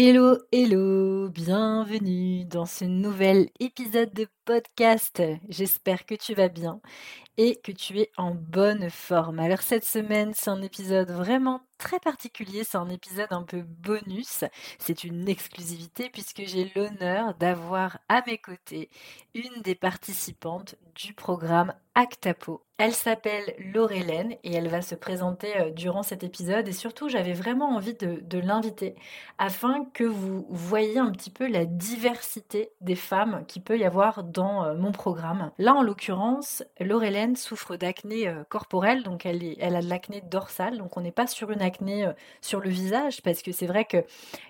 Hello, hello, bienvenue dans ce nouvel épisode de podcast. J'espère que tu vas bien et que tu es en bonne forme. Alors cette semaine, c'est un épisode vraiment très particulier, c'est un épisode un peu bonus, c'est une exclusivité puisque j'ai l'honneur d'avoir à mes côtés une des participantes du programme Actapo. Elle s'appelle Laurelène et elle va se présenter euh, durant cet épisode et surtout j'avais vraiment envie de, l'inviter afin que vous voyez un petit peu la diversité des femmes qui peut y avoir dans euh, mon programme. Là en l'occurrence, Laurelène souffre d'acné euh, corporelle, donc elle, elle a de l'acné dorsale, donc on n'est pas sur une acné euh, sur le visage, parce que c'est vrai que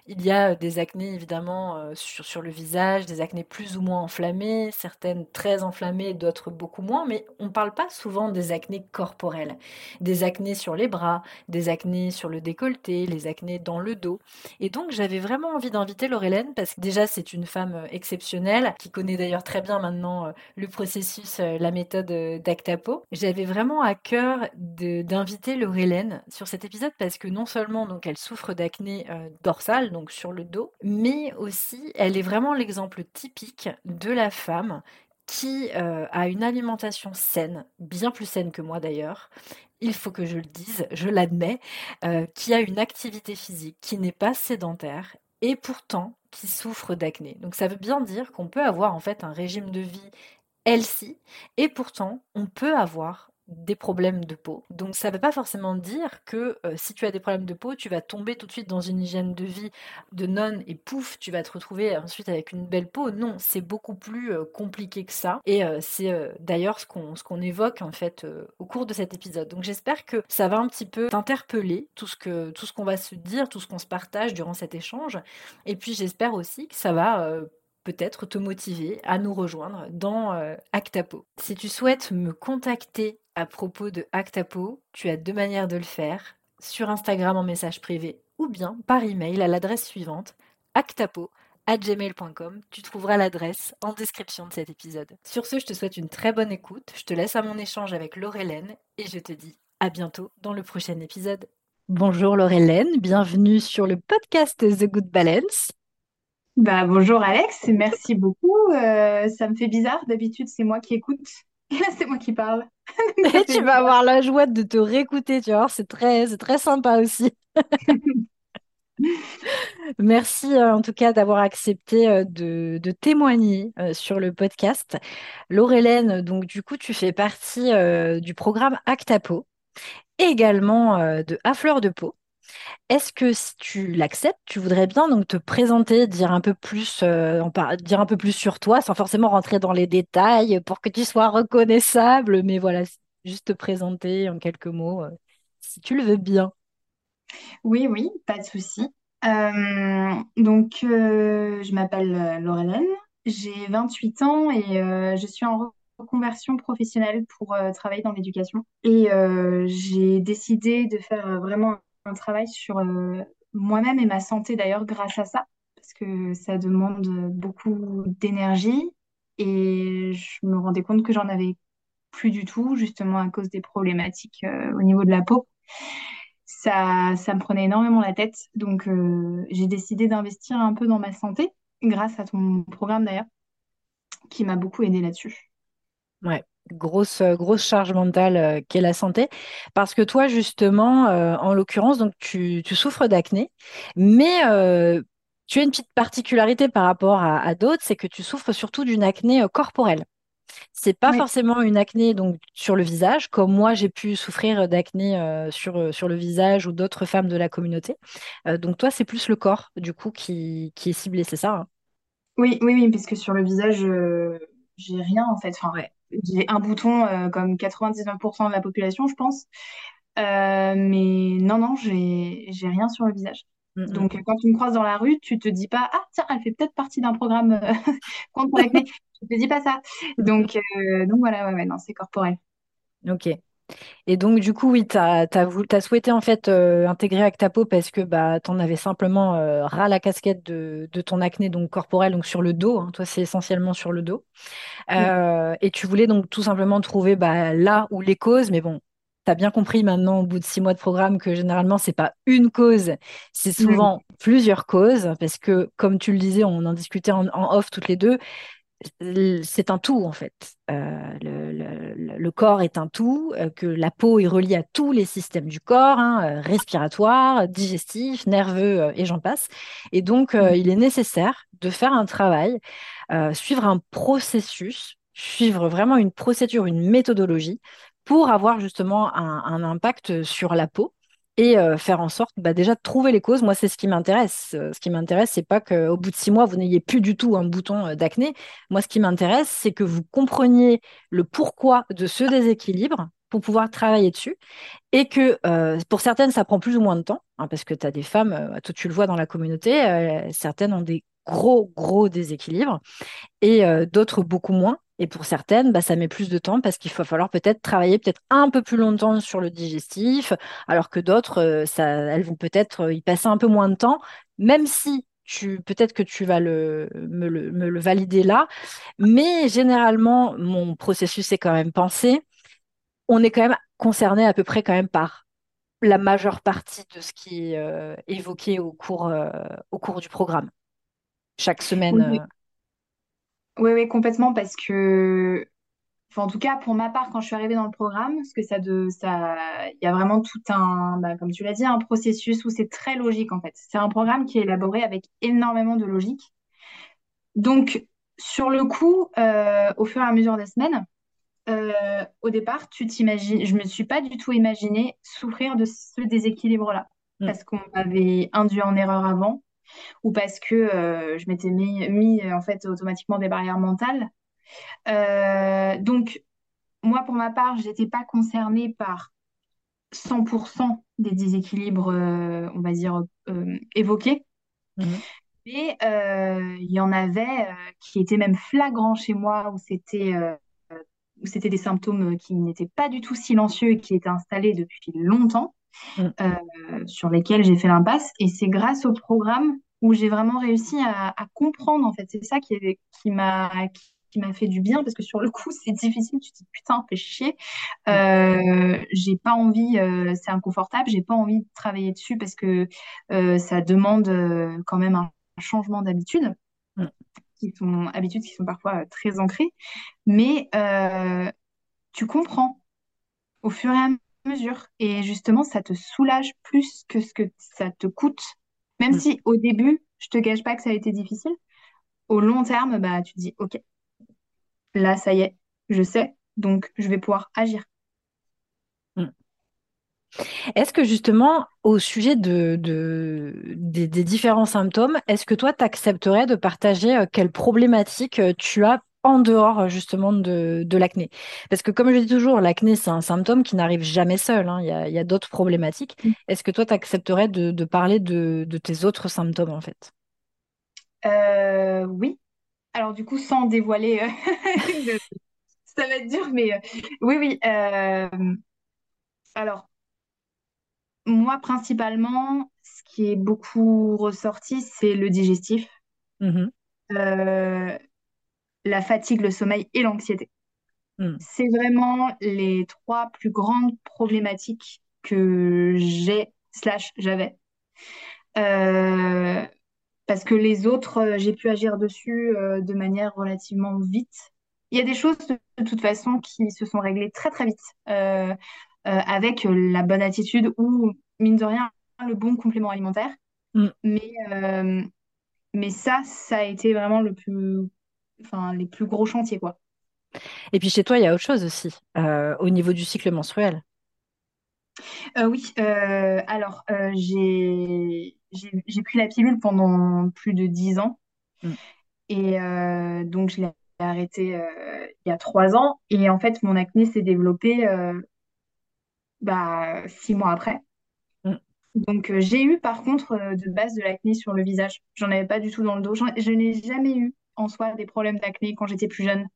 il y a des acnés évidemment euh, sur, sur le visage, des acnés plus ou moins enflammées, certaines très enflammées, d'autres beaucoup moins, mais on parle pas souvent des acnés corporelles, des acnés sur les bras, des acnés sur le décolleté, les acnés dans le dos. Et donc j'avais vraiment envie d'inviter Laurelène parce que déjà c'est une femme exceptionnelle qui connaît d'ailleurs très bien maintenant le processus, la méthode d'Actapo j'avais vraiment à cœur d'inviter Laurelène sur cet épisode parce que non seulement donc elle souffre d'acné euh, dorsale, donc sur le dos, mais aussi elle est vraiment l'exemple typique de la femme qui euh, a une alimentation saine, bien plus saine que moi d'ailleurs, il faut que je le dise, je l'admets, euh, qui a une activité physique, qui n'est pas sédentaire et pourtant qui souffre d'acné. Donc ça veut bien dire qu'on peut avoir en fait un régime de vie healthy, et pourtant on peut avoir des problèmes de peau. Donc ça ne veut pas forcément dire que euh, si tu as des problèmes de peau, tu vas tomber tout de suite dans une hygiène de vie de nonne et pouf, tu vas te retrouver ensuite avec une belle peau. Non, c'est beaucoup plus euh, compliqué que ça. Et euh, c'est d'ailleurs ce qu'on évoque en fait au cours de cet épisode. Donc j'espère que ça va un petit peu t'interpeller tout ce tout ce qu'on va se dire, tout ce qu'on se partage durant cet échange. Et puis j'espère aussi que ça va peut-être te motiver à nous rejoindre dans Actapo. Si tu souhaites me contacter à propos de Actapo, tu as deux manières de le faire, sur Instagram en message privé ou bien par email à l'adresse suivante actapo@gmail.com. Tu trouveras l'adresse en description de cet épisode. Sur ce, je te souhaite une très bonne écoute. Je te laisse à mon échange avec Laurelène et je te dis à bientôt dans le prochain épisode. Bonjour Laurelène, bienvenue sur le podcast The Good Balance. Bah, bonjour Alex, merci beaucoup. Euh, ça me fait bizarre, d'habitude c'est moi qui écoute. Et là c'est moi qui parle. Et tu vas avoir la joie de te réécouter, tu vois, c'est très, c'est très sympa aussi. Merci euh, en tout cas d'avoir accepté euh, de, de témoigner sur le podcast. Laurelène, donc du coup tu fais partie du programme Actapo, également de À Fleur de Peau. Est-ce que si tu l'acceptes, tu voudrais bien donc te présenter, dire un peu plus, euh, dire un peu plus sur toi, sans forcément rentrer dans les détails, pour que tu sois reconnaissable, mais voilà, juste te présenter en quelques mots, euh, si tu le veux bien. Oui, oui, pas de souci. Euh, donc, je m'appelle Laurelène, j'ai 28 ans et je suis en reconversion professionnelle pour travailler dans l'éducation. Et j'ai décidé de faire vraiment un travail sur euh, moi-même et ma santé d'ailleurs grâce à ça, parce que ça demande beaucoup d'énergie et je me rendais compte que j'en avais plus du tout, justement à cause des problématiques euh, au niveau de la peau. Ça, me prenait énormément la tête, donc euh, j'ai décidé d'investir un peu dans ma santé, grâce à ton programme d'ailleurs, qui m'a beaucoup aidé là-dessus. Ouais, grosse, euh, grosse charge mentale euh, qu'est la santé. Parce que toi, justement, euh, en l'occurrence, donc tu, souffres d'acné, mais tu as une petite particularité par rapport à, d'autres, c'est que tu souffres surtout d'une acné corporelle. C'est pas forcément une acné donc sur le visage, comme moi j'ai pu souffrir d'acné sur, sur le visage ou d'autres femmes de la communauté. donc toi, c'est plus le corps du coup qui, qui est ciblé, c'est ça? Hein? Oui, oui, oui, parce que sur le visage, j'ai rien en fait. Enfin, ouais j'ai un bouton euh, comme 99% de la population, je pense. Euh, mais non, non, j'ai, rien sur le visage. Mm, mm. Donc, quand tu me croises dans la rue, tu te dis pas, ah tiens, elle fait peut-être partie d'un programme euh, contre l'acné. Tu te dis pas ça. Donc, donc voilà, ouais, ouais, non, c'est corporel. Ok. Et donc, du coup, oui, tu as, souhaité en fait euh, intégrer Actapo parce que bah, tu en avais simplement euh, ras la casquette de, de ton acné donc corporel, donc sur le dos. hein. Toi, c'est essentiellement sur le dos. Oui, Euh, et tu voulais donc tout simplement trouver bah, là où les causes, mais bon, tu as bien compris maintenant au bout de six mois de programme que généralement, c'est pas une cause, c'est oui, souvent plusieurs causes parce que, comme tu le disais, on en discutait en, en off toutes les deux, c'est un tout en fait. Euh, le, le- le corps est un tout, euh, que la peau est reliée à tous les systèmes du corps, hein, euh, respiratoire, digestif, nerveux euh, et j'en passe. Et donc, oui, il est nécessaire de faire un travail, suivre un processus, suivre vraiment une procédure, une méthodologie pour avoir justement un, un impact sur la peau. Et euh, faire en sorte bah, déjà de trouver les causes. Moi, c'est ce qui m'intéresse. Euh, ce qui m'intéresse, c'est pas qu'au bout de six mois, vous n'ayez plus du tout un bouton euh, d'acné, moi, ce qui m'intéresse, c'est que vous compreniez le pourquoi de ce déséquilibre pour pouvoir travailler dessus et que pour certaines, ça prend plus ou moins de temps, hein, parce que tu as des femmes, euh, toi tu le vois dans la communauté, certaines ont des gros, gros déséquilibres et d'autres beaucoup moins. Et pour certaines, bah, ça met plus de temps parce qu'il va falloir peut-être travailler peut-être un peu plus longtemps sur le digestif, alors que d'autres, euh, ça, elles vont peut-être euh, y passer un peu moins de temps, même si tu, peut-être que tu vas le, me le, me le valider là. Mais généralement, mon processus est quand même pensé. On est quand même concerné à peu près quand même par la majeure partie de ce qui est euh, évoqué au cours, euh, au cours du programme. Chaque semaine. oui, oui, oui, complètement, parce que, enfin, en tout cas, pour ma part, quand je suis arrivée dans le programme, parce que ça, de, ça, il y a vraiment tout un, bah, comme tu l'as dit, un processus où c'est très logique, en fait. C'est un programme qui est élaboré avec énormément de logique. Donc, sur le coup, euh, au fur et à mesure des semaines, euh, au départ, tu t'imagines, je me suis pas du tout imaginé souffrir de ce déséquilibre-là, mm, parce qu'on m'avait induit en erreur avant, ou parce que euh, je m'étais mis, mis, euh, en fait automatiquement des barrières mentales. Euh, donc, moi, pour ma part, j'étais pas concernée par 100% des déséquilibres, euh, on va dire, évoqués. mhm, Mais il y en avait qui étaient même flagrants chez moi, où c'était où c'était des symptômes qui n'étaient pas du tout silencieux et qui étaient installés depuis longtemps, mm, euh, sur lesquels j'ai fait l'impasse. Et c'est grâce au programme où j'ai vraiment réussi à, à comprendre, en fait. C'est ça qui, est- qui m'a qui, m'a fait du bien, parce que sur le coup, c'est difficile. Tu te dis, putain, fais chier. mm, Euh, j'ai pas envie, euh, c'est inconfortable, j'ai pas envie de travailler dessus parce que euh, ça demande quand même un changement d'habitude, mm. qui sont habitudes qui sont parfois très ancrées. Mais tu comprends au fur et à mesure. Et justement, ça te soulage plus que ce que ça te coûte. Même mm. si au début, je te cache pas que ça a été difficile, au long terme, bah, tu te dis, OK, là, ça y est, je sais, donc je vais pouvoir agir. mm. Est-ce que justement, au sujet de, de- des, des différents symptômes, est-ce que toi, tu accepterais de partager euh, quelles problématiques euh, tu as en dehors euh, justement de, de l'acné? Parce que comme je dis toujours, l'acné, c'est un symptôme qui n'arrive jamais seul, hein. Il y a, y a d'autres problématiques. Est-ce que toi, tu accepterais de, de parler de, de tes autres symptômes en fait? Euh, oui. Alors du coup, sans dévoiler, euh, ça va être dur, mais euh, oui, oui. alors, moi, principalement, ce qui est beaucoup ressorti, c'est le digestif, Mhm, euh, la fatigue, le sommeil et l'anxiété. mm, C'est vraiment les trois plus grandes problématiques que j'ai, slash, j'avais. Euh, parce que les autres, euh, j'ai pu agir dessus euh, de manière relativement vite. Il y a des choses de, toute façon qui se sont réglées très très vite euh, avec la bonne attitude ou, mine de rien, le bon complément alimentaire. mm. Mais, mais ça, ça a été vraiment le plus, enfin, les plus gros chantiers, quoi. Et puis chez toi, il y a autre chose aussi, euh, au niveau du cycle menstruel. Euh, oui, euh, alors j'ai pris la pilule pendant plus de dix ans Mm, et donc je l'ai arrêtée il y a trois ans et en fait mon acné s'est développé bah, six mois après. mm, Donc, j'ai eu par contre de base de l'acné sur le visage. J'en avais pas du tout dans le dos. Je n'ai jamais eu en soi des problèmes d'acné quand j'étais plus jeune.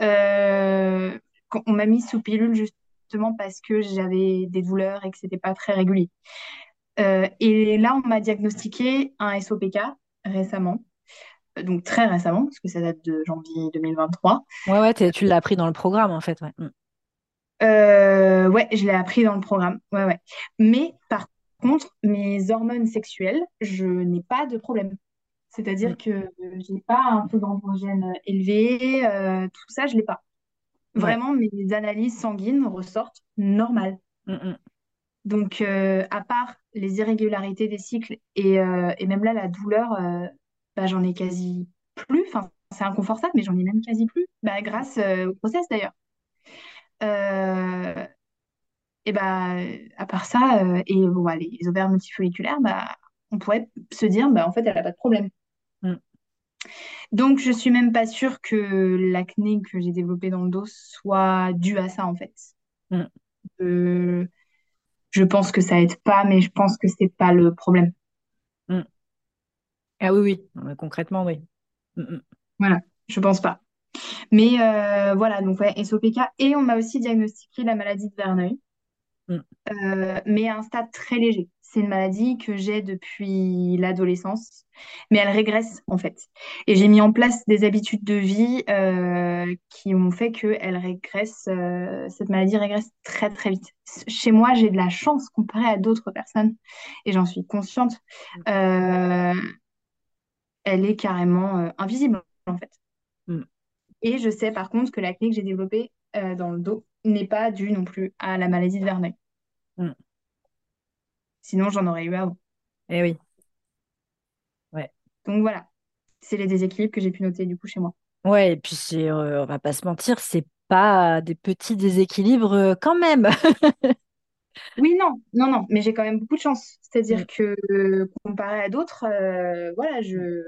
Euh, on m'a mis sous pilule justement parce que j'avais des douleurs et que c'était pas très régulier. Euh, et là, on m'a diagnostiqué un SOPK récemment, Euh, donc très récemment, parce que ça date de janvier 2023. Ouais, ouais, tu l'as appris dans le programme, en fait. Ouais. Mm. Euh, ouais, je l'ai appris dans le programme. Ouais, ouais. Mais par contre, mes hormones sexuelles, je n'ai pas de problème. Mm. C'est-à-dire que j'ai pas un taux d'androgène élevé, euh, tout ça, je l'ai pas. Ouais. Vraiment, mes analyses sanguines ressortent normales. Mm, mm. Donc, euh, à part les irrégularités des cycles et, euh, et même là, la douleur, euh, bah, j'en ai quasi plus. Enfin, c'est inconfortable, mais j'en ai même quasi plus. Bah, grâce euh, au process d'ailleurs. Euh, et bah, à part ça, euh, et bon, bah, les, les ovaires multifolliculaires, bah, on pourrait se dire, bah, en fait, elle n'a pas de problème. Mm. Donc, je suis même pas sûre que l'acné que j'ai développé dans le dos soit due à ça, en fait. Mm. Euh, je pense que ça aide pas, mais je pense que c'est pas le problème. Mm. Ah oui, oui, mais concrètement, oui. Voilà, je pense pas. Mais euh, voilà, donc ouais, SOPK. Et on m'a aussi diagnostiqué la maladie de Verneuil, Mm. euh, mais à un stade très léger. C'est une maladie que j'ai depuis l'adolescence, mais elle régresse en fait. Et j'ai mis en place des habitudes de vie euh, qui ont fait que elle régresse, euh, cette maladie régresse très très vite. Chez moi, j'ai de la chance comparé à d'autres personnes, et j'en suis consciente. Euh, elle est carrément invisible en fait. Mm. Et je sais par contre que l'acné que j'ai développée euh, dans le dos n'est pas due non plus à la maladie de Verneuil. Mm. Sinon, j'en aurais eu avant. Eh oui, ouais. Donc voilà, c'est les déséquilibres que j'ai pu noter du coup chez moi. Ouais, et puis c'est, euh, on va pas se mentir, c'est pas des petits déséquilibres euh, quand même. Oui, non, non, non, mais j'ai quand même beaucoup de chance. Mm. C'est-à-dire que euh, comparé à d'autres, euh, voilà, je...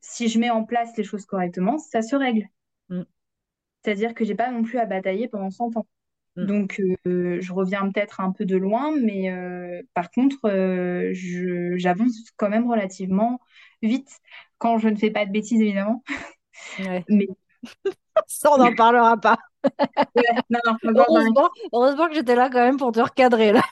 si je mets en place les choses correctement, ça se règle. Mm. C'est-à-dire que j'ai pas non plus à batailler pendant 100 ans. Mm. Donc, euh, je reviens peut-être un peu de loin, mais euh, par contre, euh, j'avance quand même relativement vite. Quand je ne fais pas de bêtises, évidemment. Ouais. Mais Ça, on n'en parlera pas. ouais, non, non. Heureusement, heureusement que j'étais là quand même pour te recadrer là.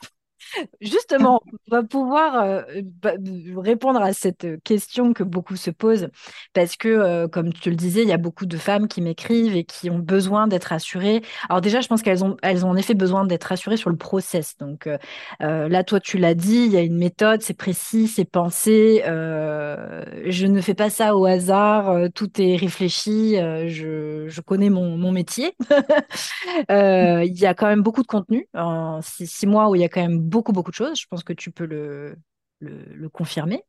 Justement, on va pouvoir euh, bah, répondre à cette question que beaucoup se posent parce que, euh, comme tu le disais, il y a beaucoup de femmes qui m'écrivent et qui ont besoin d'être rassurées. Alors déjà, je pense qu'elles ont, elles ont en effet besoin d'être rassurées sur le process. Donc euh, là, toi, tu l'as dit, il y a une méthode, c'est précis, c'est pensé. je ne fais pas ça au hasard, tout est réfléchi. je, connais mon, métier. Il y a quand même beaucoup de contenu en six, six mois où il y a quand même beaucoup, beaucoup de choses. Je pense que tu peux le, le, le confirmer.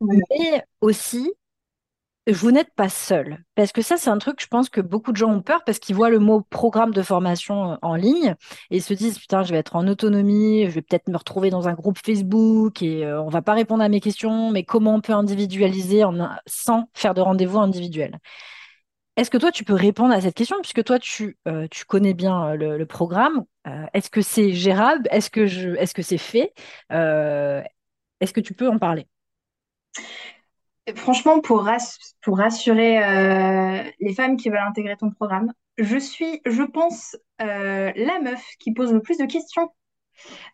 Mais aussi, vous n'êtes pas seul. Parce que ça, c'est un truc, je pense que beaucoup de gens ont peur parce qu'ils voient le mot programme de formation en ligne et se disent, putain, je vais être en autonomie, je vais peut-être me retrouver dans un groupe Facebook et euh, on va pas répondre à mes questions, mais comment on peut individualiser en sans faire de rendez-vous individuel? Est-ce que toi, tu peux répondre à cette question, puisque toi, tu, euh, tu connais bien euh, le, le programme? Euh, est-ce que c'est gérable? Est-ce que je, est-ce que c'est fait? Euh, est-ce que tu peux en parler? Franchement, pour, rass- pour rassurer euh, les femmes qui veulent intégrer ton programme, je suis, je pense, la meuf qui pose le plus de questions.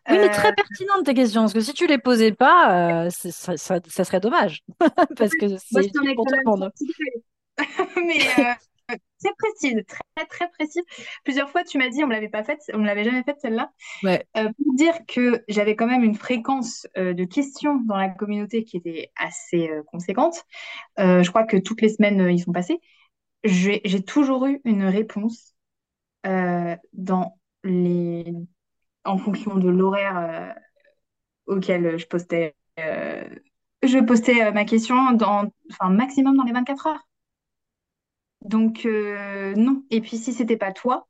Oui, mais très pertinente tes questions, parce que si tu les posais pas, ça, ça- ça serait dommage, parce que c'est pour quand tout même le monde. sorti Mais très précise, très très précise. Plusieurs fois, tu m'as dit, on me l'avait pas faite, on me l'avait jamais faite celle-là. Ouais. Euh, pour dire que j'avais quand même une fréquence euh, de questions dans la communauté qui était assez euh, conséquente. Je crois que toutes les semaines, ils sont passés. J'ai toujours eu une réponse dans les... en fonction de l'horaire auquel je postais, je postais ma question dans, enfin, maximum dans les 24 heures. Donc, euh, non. Et puis, si c'était pas toi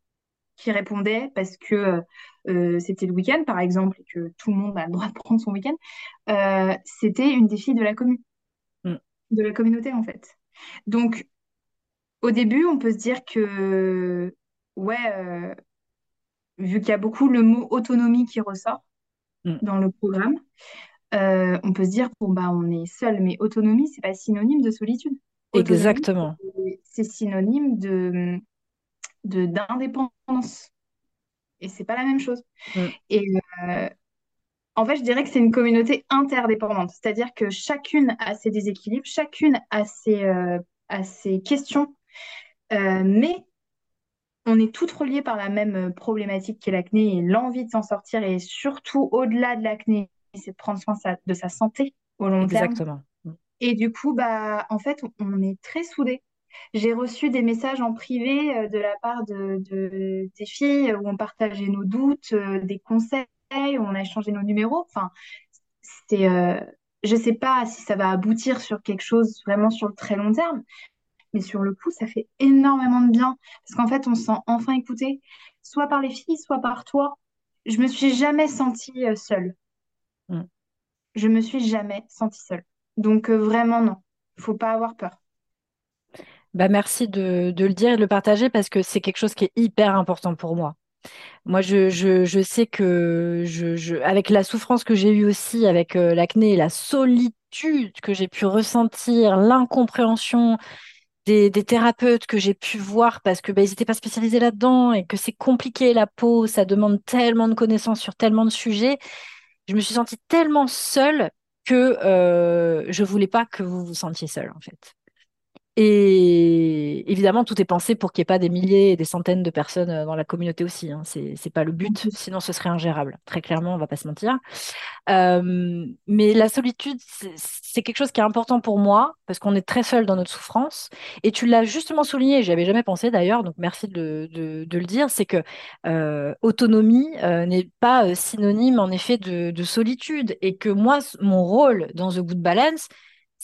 qui répondais parce que euh, c'était le week-end, par exemple, et que tout le monde a le droit de prendre son week-end, euh, c'était une des filles de la commune, Mm. de la communauté, en fait. Donc, au début, on peut se dire que, ouais, vu qu'il y a beaucoup le mot autonomie qui ressort, mm. dans le programme, on peut se dire bon bah on est seul, mais autonomie c'est pas synonyme de solitude. Exactement. C'est synonyme de d'indépendance et c'est pas la même chose. Mm. Et euh, en fait, je dirais que c'est une communauté interdépendante, c'est-à-dire que chacune a ses déséquilibres, chacune a ses, euh, ses questions, mais on est toutes reliées par la même problématique qu'est l'acné et l'envie de s'en sortir et surtout au-delà de l'acné c'est de prendre soin de sa santé au long terme. Exactement. Et du coup, bah, en fait, on est très soudés. J'ai reçu des messages en privé euh, de la part de, des filles où on partageait nos doutes, euh, des conseils, où on a échangé nos numéros. Enfin, c'est, euh, je ne sais pas si ça va aboutir sur quelque chose vraiment sur le très long terme, mais sur le coup, ça fait énormément de bien parce qu'en fait, on se sent enfin écouté, soit par les filles, soit par toi. Je me suis jamais sentie seule. Mm. Je me suis jamais sentie seule. Donc euh, vraiment non, faut pas avoir peur. Bah merci de, le dire et de le partager parce que c'est quelque chose qui est hyper important pour moi. Moi, je, sais que avec la souffrance que j'ai eue aussi avec euh, l'acné, la solitude que j'ai pu ressentir, l'incompréhension des, thérapeutes que j'ai pu voir parce que bah, n'étaient pas spécialisés là-dedans et que c'est compliqué la peau, ça demande tellement de connaissances sur tellement de sujets je me suis sentie tellement seule que euh, je voulais pas que vous vous sentiez seule en fait. Et évidemment, tout est pensé pour qu'il n'y ait pas des milliers et des centaines de personnes euh, dans la communauté aussi. Hein. C'est, c'est pas le but, sinon ce serait ingérable. Très clairement, on va pas se mentir. Euh, mais la solitude, c'est quelque chose qui est important pour moi parce qu'on est très seul dans notre souffrance. Et tu l'as justement souligné, j'y avais jamais pensé d'ailleurs, donc merci de, de, le dire, c'est que euh, autonomie n'est pas synonyme en effet de, de solitude et que moi, mon rôle dans The Good Balance,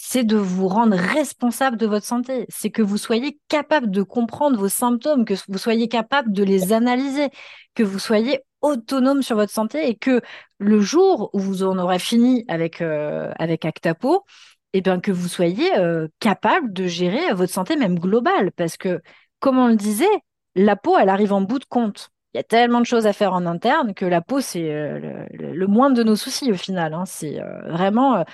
c'est de vous rendre responsable de votre santé. C'est que vous soyez capable de comprendre vos symptômes, que vous soyez capable de les analyser, que vous soyez autonome sur votre santé et que le jour où vous en aurez fini avec, euh, avec Actapo, eh bien que vous soyez euh, capable de gérer votre santé même globale. Parce que, comme on le disait, la peau, elle arrive en bout de compte il y a tellement de choses à faire en interne que la peau, c'est euh, le, moindre de nos soucis au final. Hein. C'est euh, vraiment euh,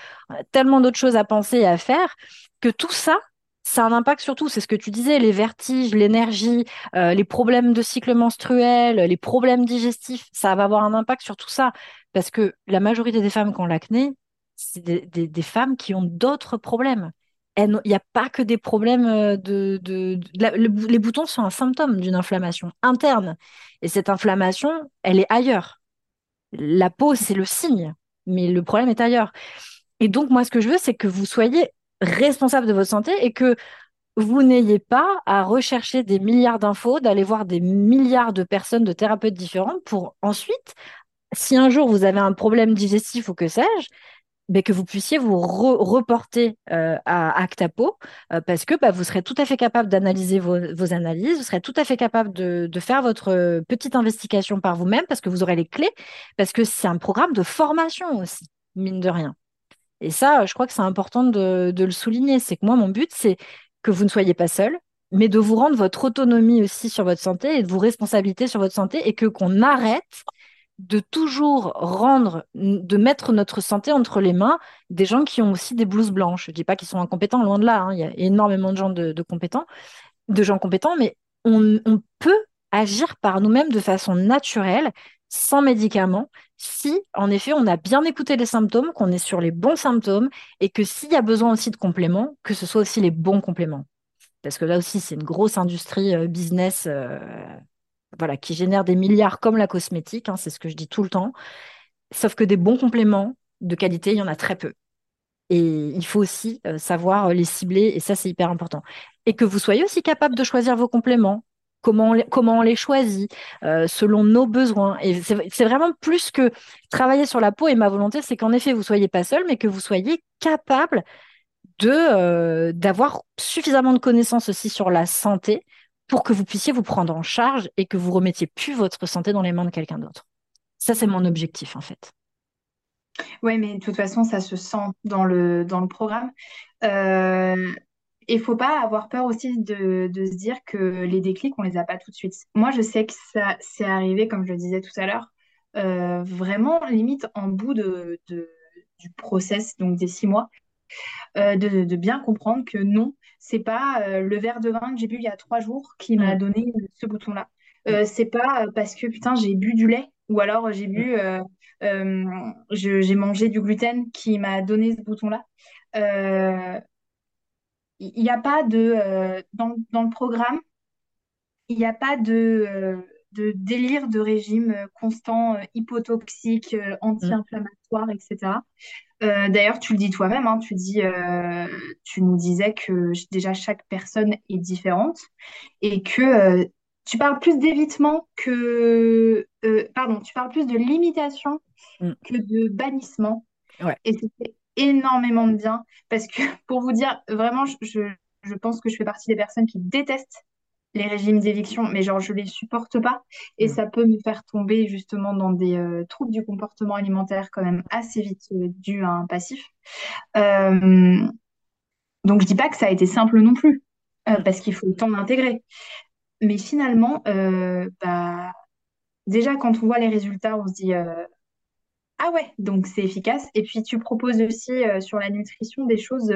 tellement d'autres choses à penser et à faire que tout ça, ça a un impact sur tout. C'est ce que tu disais, les vertiges, l'énergie, les problèmes de cycle menstruel, les problèmes digestifs, ça va avoir un impact sur tout ça. Parce que la majorité des femmes qui ont l'acné, c'est des femmes qui ont d'autres problèmes il n'y a pas que des problèmes euh, de... les boutons sont un symptôme d'une inflammation interne. Et cette inflammation, elle est ailleurs. La peau, c'est le signe, mais le problème est ailleurs. Et donc, moi, ce que je veux, c'est que vous soyez responsable de votre santé et que vous n'ayez pas à rechercher des milliards d'infos, d'aller voir des milliards de personnes, de thérapeutes différents pour ensuite, si un jour vous avez un problème digestif ou que sais-je, ben, que vous puissiez vous reporter euh, à Actapo euh, parce que bah, vous serez tout à fait capable d'analyser vos, analyses, vous serez tout à fait capable de, faire votre euh, petite investigation par vous-même parce que vous aurez les clés, parce que c'est un programme de formation aussi, mine de rien. Et ça, je crois que c'est important de, de, le souligner. C'est que moi, mon but, c'est que vous ne soyez pas seul, mais de vous rendre votre autonomie aussi sur votre santé et de vous responsabiliser sur votre santé et que qu'on arrête de toujours rendre, de mettre notre santé entre les mains des gens qui ont aussi des blouses blanches. Je ne dis pas qu'ils sont incompétents, loin de là. Hein. Il y a énormément de gens de, compétents, de gens compétents, mais on, peut agir par nous-mêmes de façon naturelle, sans médicaments, si en effet on a bien écouté les symptômes, qu'on est sur les bons symptômes, et que s'il y a besoin aussi de compléments, que ce soit aussi les bons compléments. Parce que là aussi, c'est une grosse industrie euh, business. Euh, voilà, qui génère des milliards comme la cosmétique, hein, c'est ce que je dis tout le temps. Sauf que des bons compléments de qualité, il y en a très peu. Et il faut aussi euh, savoir les cibler, et ça, c'est hyper important. Et que vous soyez aussi capable de choisir vos compléments, comment on les, choisit, euh, selon nos besoins. Et c'est vraiment plus que travailler sur la peau, et ma volonté, c'est qu'en effet, vous ne soyez pas seul, mais que vous soyez capable de euh, d'avoir suffisamment de connaissances aussi sur la santé pour que vous puissiez vous prendre en charge et que vous remettiez plus votre santé dans les mains de quelqu'un d'autre. Ça, c'est mon objectif, en fait. Oui, mais de toute façon, ça se sent dans le, dans le programme. Euh, il ne faut pas avoir peur aussi de, de, se dire que les déclics, on ne les a pas tout de suite. Moi, je sais que ça s'est arrivé, comme je le disais tout à l'heure, vraiment limite en bout de, du process, donc des six mois, de, bien comprendre que non, c'est pas le verre de vin que j'ai bu il y a trois jours qui m'a donné ce bouton-là. Mm. c'est pas parce que putain j'ai bu du lait ou alors j'ai bu j'ai mangé du gluten qui m'a donné ce bouton-là il n'y a pas de dans, dans, le programme il n'y a pas de de délire de régime euh, constant, euh, hypotoxique, euh, anti-inflammatoire, etc. D'ailleurs, tu le dis toi-même, hein, tu, dis, tu nous disais que déjà chaque personne est différente et que tu parles plus d'évitement que... pardon, tu parles plus de limitation mm. que de bannissement. Et c'est énormément de bien parce que pour vous dire, vraiment, je, je pense que je fais partie des personnes qui détestent les régimes d'éviction, mais genre je les supporte pas et mm. ça peut me faire tomber justement dans des euh, troubles du comportement alimentaire quand même assez vite euh, dû à un passif. Euh, donc je dis pas que ça a été simple non plus mm. parce qu'il faut le temps d'intégrer. Mais finalement, bah, déjà quand on voit les résultats, on se dit ah ouais, donc c'est efficace. Et puis tu proposes aussi sur la nutrition des choses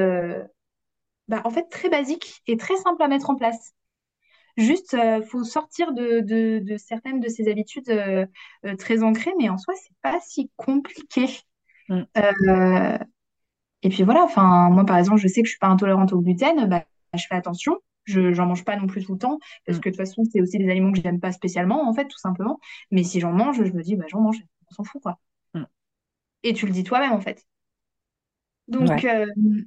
bah, en fait très basiques et très simples à mettre en place. Juste, il euh, faut sortir de, certaines de ces habitudes euh, euh, très ancrées, mais en soi, c'est pas si compliqué. Mm. et puis voilà, enfin, moi, par exemple, je sais que je suis pas intolérante au gluten, bah, je fais attention. Je n'en mange pas non plus tout le temps, parce mm. que de toute façon, c'est aussi des aliments que j'aime pas spécialement, en fait, tout simplement. Mais si j'en mange, je me dis, bah, j'en mange, on s'en fout, quoi. Mm. Et tu le dis toi-même, en fait. Donc,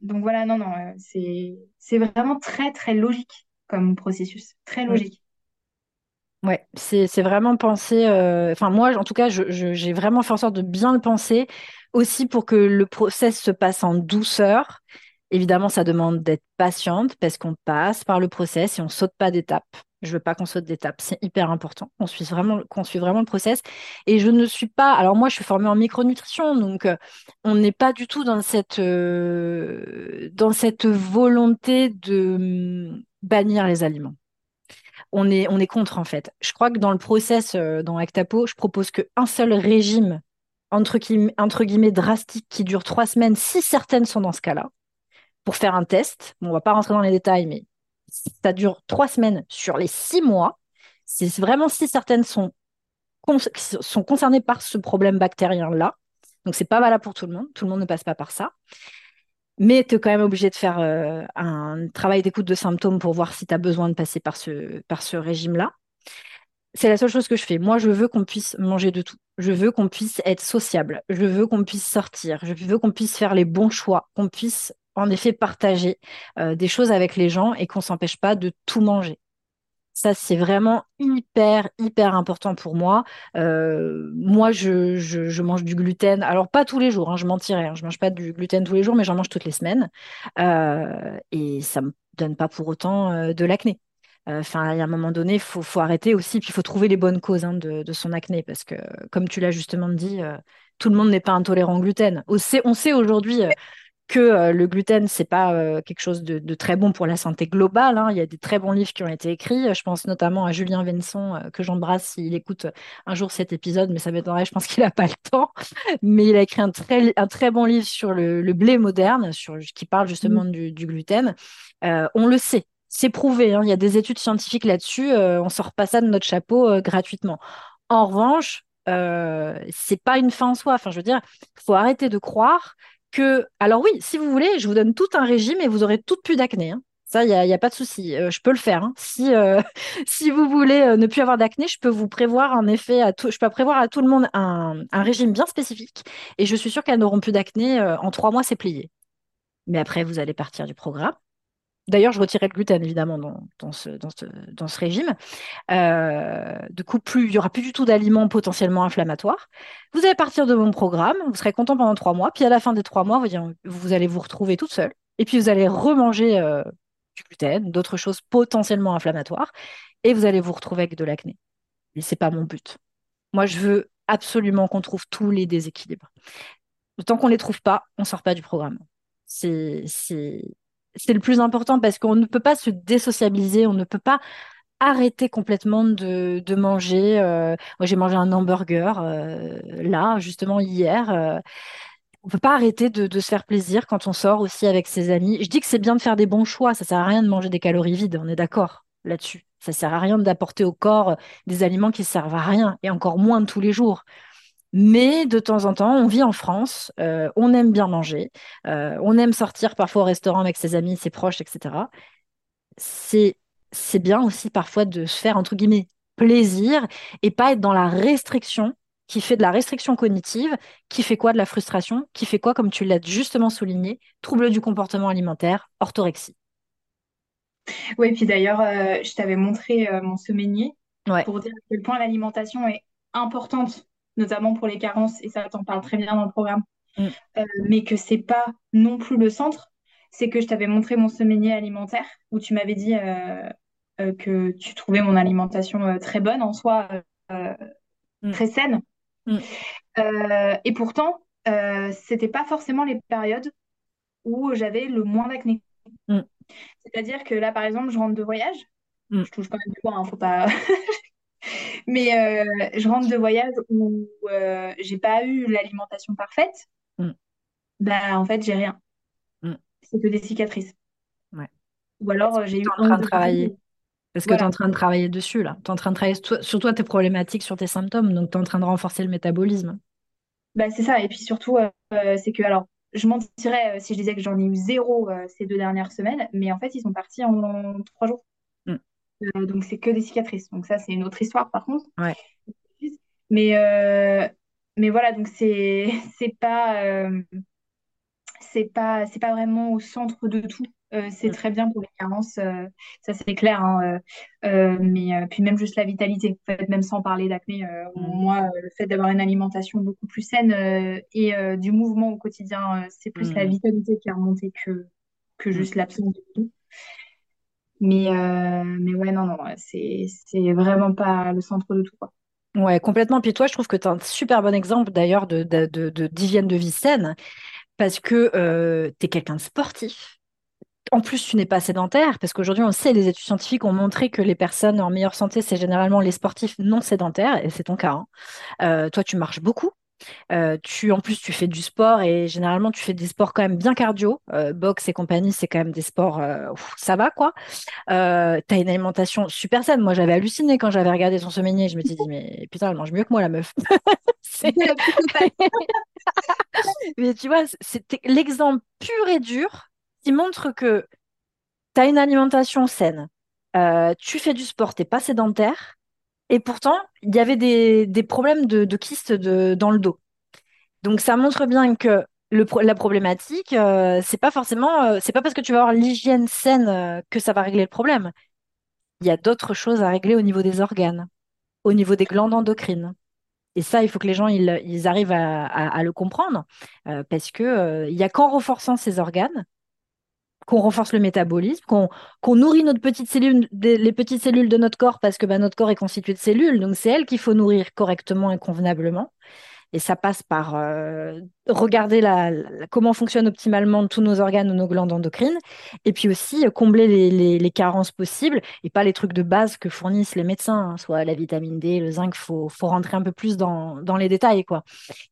donc voilà, non, non, c'est vraiment très, très logique comme processus. Très logique. Ouais, c'est vraiment penser. Euh, enfin, moi, en tout cas, j'ai vraiment fait en sorte de bien le penser aussi pour que le process se passe en douceur. Évidemment, ça demande d'être patiente parce qu'on passe par le process et on saute pas d'étape. Je veux pas qu'on saute d'étape, c'est hyper important. On suit vraiment, qu'on suit vraiment le process. Et je ne suis pas. Alors moi, je suis formée en micronutrition, donc euh, on n'est pas du tout dans cette euh, dans cette volonté de bannir les aliments. On est, on est contre en fait. Je crois que dans le process, euh, dans Actapo, je propose qu'un seul régime, entre, entre guillemets, drastique, qui dure trois semaines, si certaines sont dans ce cas-là, pour faire un test. Bon, on va pas rentrer dans les détails, mais ça dure trois semaines sur les six mois. C'est vraiment si certaines sont, sont concernées par ce problème bactérien-là. Donc, c'est pas valable pour tout le monde. Tout le monde ne passe pas par ça mais tu es quand même obligé de faire euh, un travail d'écoute de symptômes pour voir si tu as besoin de passer par ce, régime-là. C'est la seule chose que je fais. Moi, je veux qu'on puisse manger de tout. Je veux qu'on puisse être sociable. Je veux qu'on puisse sortir. Je veux qu'on puisse faire les bons choix, qu'on puisse en effet partager euh, des choses avec les gens et qu'on s'empêche pas de tout manger. Ça, c'est vraiment hyper, hyper important pour moi. Euh, moi, je, mange du gluten. Alors, pas tous les jours, hein, je mentirais. Hein, je mange pas du gluten tous les jours, mais j'en mange toutes les semaines. Euh, et ça me donne pas pour autant euh, de l'acné. Enfin, a un moment donné, il faut, arrêter aussi, puis il faut trouver les bonnes causes hein, de, son acné, parce que, comme tu l'as justement dit, tout le monde n'est pas intolérant au gluten. On sait aujourd'hui que euh, le gluten, c'est pas euh, quelque chose de, très bon pour la santé globale. Hein. Il y a des très bons livres qui ont été écrits. Je pense notamment à Julien Venson, euh, que j'embrasse s'il écoute un jour cet épisode, mais ça m'étonnerait, je pense qu'il n'a pas le temps. Mais il a écrit un très, un très bon livre sur le, blé moderne, sur, qui parle justement mmh. du, gluten. on le sait, c'est prouvé. Hein. Il y a des études scientifiques là-dessus. on sort pas ça de notre chapeau gratuitement. En revanche, euh, c'est pas une fin en soi. Enfin, je veux dire, il faut arrêter de croire que, alors oui, si vous voulez, je vous donne tout un régime et vous aurez toutes plus d'acné. Hein. Ça, il n'y a, a, pas de souci. Euh, je peux le faire. Hein. Si, euh, si vous voulez euh, ne plus avoir d'acné, je peux vous prévoir en effet, à tout, je peux prévoir à tout le monde un, un régime bien spécifique. Et je suis sûre qu'elles n'auront plus d'acné. en trois mois, c'est plié. Mais après, vous allez partir du programme. D'ailleurs, je retirais le gluten, évidemment, dans, ce, ce, régime. Euh, du coup, plus, il n'y aura plus du tout d'aliments potentiellement inflammatoires. Vous allez partir de mon programme, vous serez content pendant trois mois, puis à la fin des trois mois, vous, allez vous retrouver toute seule, et puis vous allez remanger euh, du gluten, d'autres choses potentiellement inflammatoires, et vous allez vous retrouver avec de l'acné. Et c'est pas mon but. Moi, je veux absolument qu'on trouve tous les déséquilibres. Tant qu'on ne les trouve pas, on ne sort pas du programme. C'est c'est le plus important parce qu'on ne peut pas se désociabiliser, on ne peut pas arrêter complètement de, manger. euh, j'ai mangé un hamburger euh, là, justement hier. euh, on peut pas arrêter de, se faire plaisir quand on sort aussi avec ses amis. Je dis que c'est bien de faire des bons choix. Ça sert à rien de manger des calories vides. On est d'accord là-dessus. Ça sert à rien d'apporter au corps des aliments qui servent à rien et encore moins tous les jours. Mais de temps en temps, on vit en France, euh, on aime bien manger, euh, on aime sortir parfois au restaurant avec ses amis, ses proches, etc. C'est c'est bien aussi parfois de se faire entre guillemets plaisir et pas être dans la restriction qui fait de la restriction cognitive, qui fait quoi de la frustration, qui fait quoi, comme tu l'as justement souligné, trouble du comportement alimentaire, orthorexie. Oui, puis d'ailleurs, euh, je t'avais montré mon semainier Ouais. pour dire à quel point l'alimentation est importante, notamment pour les carences, et ça t'en parle très bien dans le programme, Mm, Euh, mais que c'est pas non plus le centre. C'est que je t'avais montré mon semainier alimentaire où tu m'avais dit euh, euh, que tu trouvais mon alimentation très bonne en soi, mm, très saine. mm, et pourtant, c'était pas forcément les périodes où j'avais le moins d'acné. C'est-à-dire que là, par exemple, je rentre de voyage. Je touche pas du poids, hein, faut pas. Mais euh, je rentre de voyage où euh, j'ai pas eu l'alimentation parfaite. mm, Bah, en fait, j'ai rien. mm. C'est que des cicatrices. Ouais. Ou alors, j'ai eu en train honte de travailler. Parce que tu es en train de travailler dessus, là. Tu es en train de travailler sur toi, tes problématiques, sur tes symptômes. Donc, tu es en train de renforcer le métabolisme. Bah, c'est ça. Et puis surtout, euh, c'est que, alors, je mentirais si je disais que j'en ai eu zéro ces deux dernières semaines, mais en fait, ils sont partis en trois jours. Euh, donc, c'est que des cicatrices. Donc, ça, c'est une autre histoire, par contre. Ouais. Mais, euh, mais voilà, donc c'est pas. euh, c'est pas, pas vraiment au centre de tout. C'est Mm, très bien pour les carences, ça c'est clair. hein, mais puis même juste la vitalité. En fait, même sans parler d'acné, mm, moi, le fait d'avoir une alimentation beaucoup plus saine et du mouvement au quotidien, c'est plus la mm, vitalité qui a remonté que, que juste l'absence de tout. Mais, euh, mais ouais, non, non, c'est, vraiment pas le centre de tout, quoi. Ouais, complètement. Puis toi, je trouve que tu as un super bon exemple d'ailleurs de, de, de, d'hygiène de vie saine parce que tu es quelqu'un de sportif. En plus, tu n'es pas sédentaire parce qu'aujourd'hui, on sait, les études scientifiques ont montré que les personnes en meilleure santé, c'est généralement les sportifs non sédentaires et c'est ton cas. hein. Euh, toi, tu marches beaucoup. Euh, tu, en plus, tu fais du sport et généralement, tu fais des sports quand même bien cardio. Euh, boxe et compagnie, c'est quand même des sports, euh, ouf, ça va quoi. Euh, tu as une alimentation super saine. Moi, j'avais halluciné quand j'avais regardé son semainier. Je me suis dit, mais putain, elle mange mieux que moi, la meuf. C'est-. Mais tu vois, c'était l'exemple pur et dur qui montre que tu as une alimentation saine, tu fais du sport, t'es pas sédentaire, et pourtant, il y avait des, problèmes de, de- dans le dos. Donc ça montre bien que la problématique, euh, c'est pas forcément, euh, c'est pas parce que tu vas avoir l'hygiène saine euh, que ça va régler le problème. Il y a d'autres choses à régler au niveau des organes, au niveau des glandes endocrines. Et ça, il faut que les gens ils, arrivent à, le comprendre, parce que il y a qu'en renforçant ces organes qu'on renforce le métabolisme, qu'on nourrit les petites cellules de notre corps, parce que bah, notre corps est constitué de cellules, donc c'est elles qu'il faut nourrir correctement et convenablement. Et ça passe par euh, regarder la, comment fonctionnent optimalement tous nos organes ou nos glandes endocrines, et puis aussi euh, combler les, carences possibles, et pas les trucs de base que fournissent les médecins, hein, soit la vitamine D, le zinc, faut, faut rentrer un peu plus dans, les détails, quoi.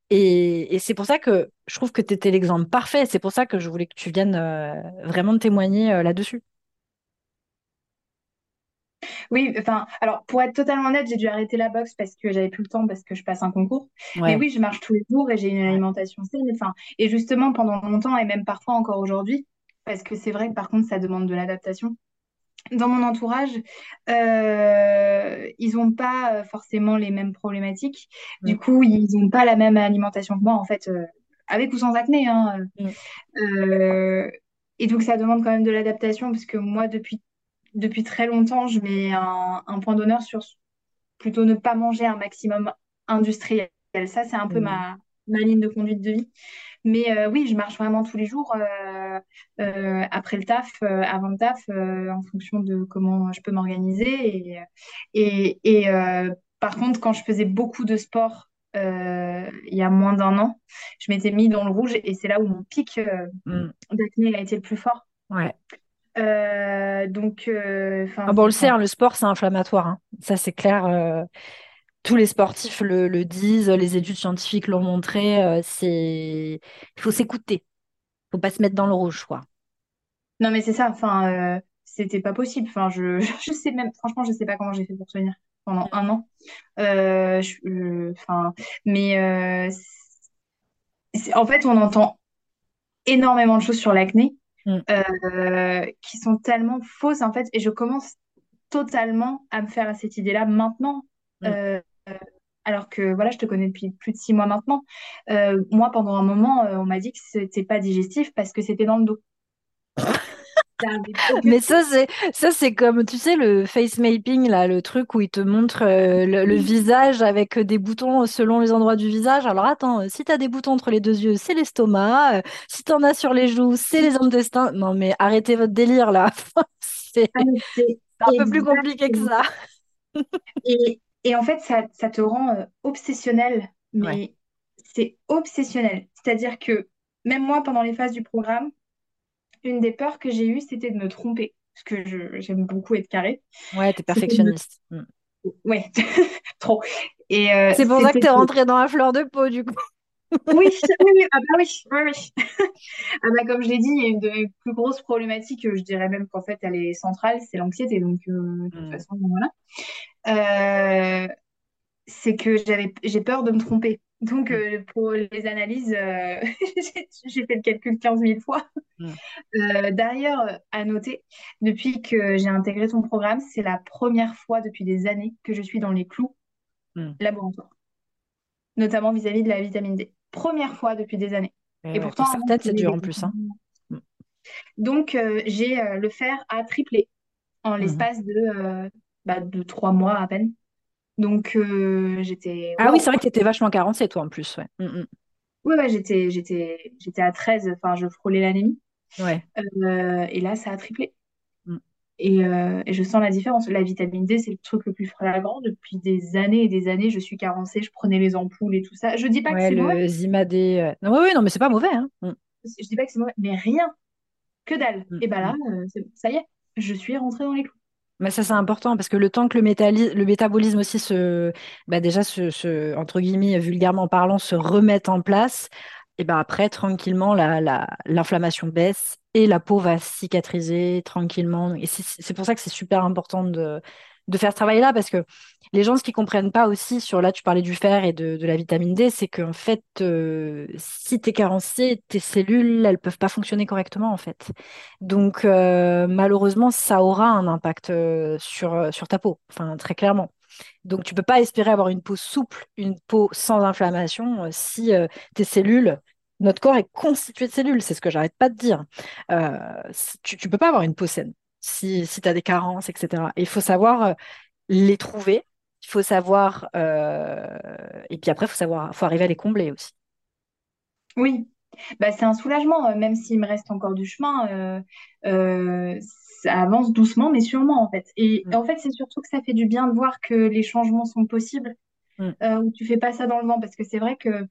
Et, c'est pour ça que je trouve que tu étais l'exemple parfait, c'est pour ça que je voulais que tu viennes euh, vraiment témoigner là-dessus. Oui, enfin, alors pour être totalement honnête, j'ai dû arrêter la boxe parce que j'avais plus le temps parce que je passe un concours. Mais oui, je marche tous les jours et j'ai une alimentation saine. Enfin, et justement pendant longtemps et même parfois encore aujourd'hui, parce que c'est vrai que par contre ça demande de l'adaptation. Dans mon entourage, euh, ils n'ont pas euh, forcément les mêmes problématiques. Du coup, ils n'ont pas la même alimentation que moi en fait, euh, avec ou sans acné. Hein. Euh, et donc ça demande quand même de l'adaptation parce que moi depuis depuis très longtemps, je mets un, un point d'honneur sur plutôt ne pas manger un maximum industriel. Ça, c'est un peu mm, ma, ma ligne de conduite de vie. Mais euh, oui, je marche vraiment tous les jours euh, euh, après le taf, avant le taf, en fonction de comment je peux m'organiser. Et, et, et, par contre, quand je faisais beaucoup de sport il y a moins d'un an, je m'étais mis dans le rouge et c'est là où mon pic mm. d'acné a été le plus fort. Ouais, donc, Ah enfin, bon, on le sait, hein, le sport, c'est inflammatoire. hein. Ça, c'est clair. euh, tous les sportifs le, le disent, les études scientifiques l'ont montré. euh, c'est... Il faut s'écouter. faut pas se mettre dans le rouge, quoi. non, mais c'est ça. Enfin, euh, c'était pas possible. Enfin, je, je sais même, franchement, je sais pas comment j'ai fait pour tenir pendant un an. Euh, je- euh, Enfin, mais euh, en fait, on entend énormément de choses sur l'acné Mm, euh, qui sont tellement fausses en fait, et je commence totalement à me faire à cette idée-là maintenant. mm. Euh, alors que voilà, je te connais depuis plus de six mois maintenant. Euh, moi, pendant un moment, euh, on m'a dit que c'était pas digestif parce que c'était dans le dos. Mais ça, c'est ça, c'est comme, tu sais, le face mapping, là, le truc où il te montre euh, le, le visage avec des boutons selon les endroits du visage. Alors attends, euh, si t'as des boutons entre les deux yeux, c'est l'estomac. euh, si t'en as sur les joues, c'est les intestins. Non, mais arrêtez votre délire, là. C'est Ah, c'est un peu plus compliqué que ça. Et, et en fait, ça, ça te rend euh, obsessionnel, Ouais. mais c'est obsessionnel. C'est-à-dire que même moi, pendant les phases du programme, une des peurs que j'ai eues, c'était de me tromper, parce que je- j'aime beaucoup être carrée. Ouais, t'es me... perfectionniste. Mm. Ouais, trop. Et euh, C'est pour ça que t'es rentrée dans la fleur de peau, du coup. Oui, oui, oui, ah bah oui, oui, oui. Ah bah, comme je l'ai dit, il y a une de mes plus grosses problématiques, euh, je dirais même qu'en fait, elle est centrale, c'est l'anxiété. Donc, euh, de toute Mm. façon, voilà. Euh, c'est que j'avais, j'ai peur de me tromper. Donc, Mm. euh, pour les analyses, euh, j'ai fait le calcul quinze mille fois. Mm. Euh, d'ailleurs, à noter, depuis que j'ai intégré ton programme, c'est la première fois depuis des années que je suis dans les clous Mm. laboratoires, notamment vis-à-vis de la vitamine D. Première fois depuis des années. Et Et pourtant, pour certaines, c'est dur en plus, hein. Donc, j'ai le fer à tripler en Mhm. l'espace de, bah, de trois mois à peine. Donc, euh, j'étais Ah oui, c'est vrai que t'étais vachement carencée, toi, en plus. Ouais. Mm, mm. Ouais, ouais, j'étais, j'étais, j'étais à 13, enfin, je frôlais l'anémie. Ouais. Euh, et là, ça a triplé. Mm. Et, euh, et je sens la différence. La vitamine D, c'est le truc le plus flagrant. Depuis des années et des années, je suis carencée, je prenais les ampoules et tout ça. Je dis pas que Ouais, c'est mauvais, le Zimadé. euh, Non, oui, oui, non, mais c'est pas mauvais, hein. Je dis pas que c'est mauvais, mais rien, que dalle. Et ben là, ça y est, je suis rentrée dans les clous. Mais ça, c'est important parce que le temps que le, métabolisme aussi se, bah déjà, se, entre guillemets, vulgairement parlant, se remette en place, et ben après, tranquillement, la, la- l'inflammation baisse et la peau va cicatriser tranquillement. Et c'est pour ça que c'est super important de, de faire ce travail-là parce que les gens, ce qu'ils comprennent pas aussi sur, là, tu parlais du fer et de, la vitamine D, c'est qu'en fait, euh, si tu es carencé, tes cellules, elles peuvent pas fonctionner correctement, en fait. Donc, euh, malheureusement, ça aura un impact euh, sur, sur ta peau, enfin, très clairement. Donc, tu peux pas espérer avoir une peau souple, une peau sans inflammation, si tes cellules, notre corps est constitué de cellules, c'est ce que j'arrête pas de dire. Tu, tu peux pas avoir une peau saine si, si tu as des carences, etc. Et il faut savoir euh, les trouver, il faut savoir, euh, et puis après, il faut savoir, faut arriver à les combler aussi. Oui, bah, c'est un soulagement, euh, même s'il me reste encore du chemin. euh, ça avance doucement, mais sûrement, en fait. Et Mm, en fait, c'est surtout que ça fait du bien de voir que les changements sont possibles, mm. euh, où tu fais pas ça dans le vent, parce que c'est vrai que